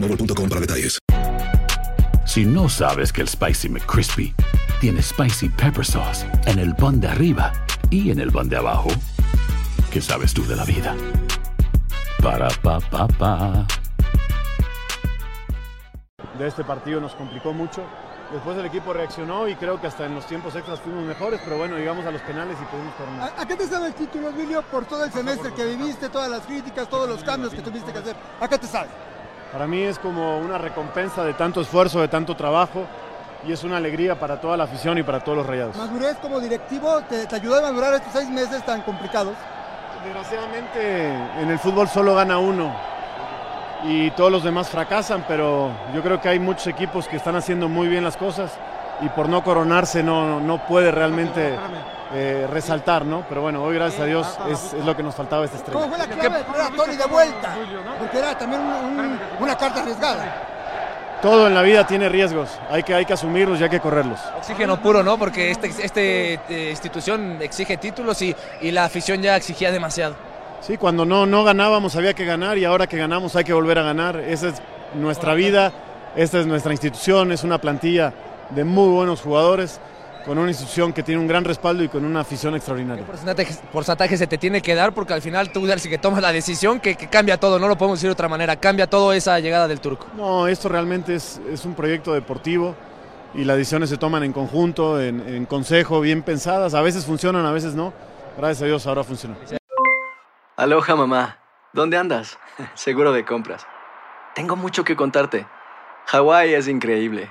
para detalles. Si no sabes que el Spicy McCrispy tiene Spicy Pepper Sauce en el pan de arriba y en el pan de abajo, ¿qué sabes tú de la vida? Para, pa, pa, pa. De este partido nos complicó mucho. Después el equipo reaccionó y creo que hasta en los tiempos extras fuimos mejores, pero bueno, llegamos a los penales y pudimos coronar. ¿A, qué te sabe el título, Emilio, por todo el semestre que viviste, todas las críticas, todos los cambios que tuviste que hacer? ¿A qué te sabe? Para mí es como una recompensa de tanto esfuerzo, de tanto trabajo y es una alegría para toda la afición y para todos los rayados. ¿Madurez como directivo te, ayudó a madurar estos seis meses tan complicados? Desgraciadamente en el fútbol solo gana uno y todos los demás fracasan, pero yo creo que hay muchos equipos que están haciendo muy bien las cosas y por no coronarse no, no puede realmente eh, resaltar, ¿no? Pero bueno, hoy gracias a Dios es, lo que nos faltaba esta estrella. ¿Cómo fue la clave de Tony de vuelta? Porque era también una carta arriesgada. Todo en la vida tiene riesgos, hay que, hay que asumirlos y hay que correrlos. Oxígeno puro, ¿no? Porque esta este, este, institución exige títulos y, y la afición ya exigía demasiado. Sí, cuando no, no ganábamos había que ganar y ahora que ganamos hay que volver a ganar. Esa es nuestra vida, esta es nuestra institución, es una plantilla de muy buenos jugadores con una institución que tiene un gran respaldo y con una afición extraordinaria. ¿Qué porcentaje, se te tiene que dar? Porque al final tú eres el que tomas la decisión que, cambia todo, no lo podemos decir de otra manera, cambia todo esa llegada del turco. No, esto realmente es, es un proyecto deportivo y las decisiones se toman en conjunto, en, consejo, bien pensadas, a veces funcionan, a veces no. Gracias a Dios ahora funciona. Aloha mamá, ¿dónde andas? Seguro de compras. Tengo mucho que contarte. Hawái es increíble.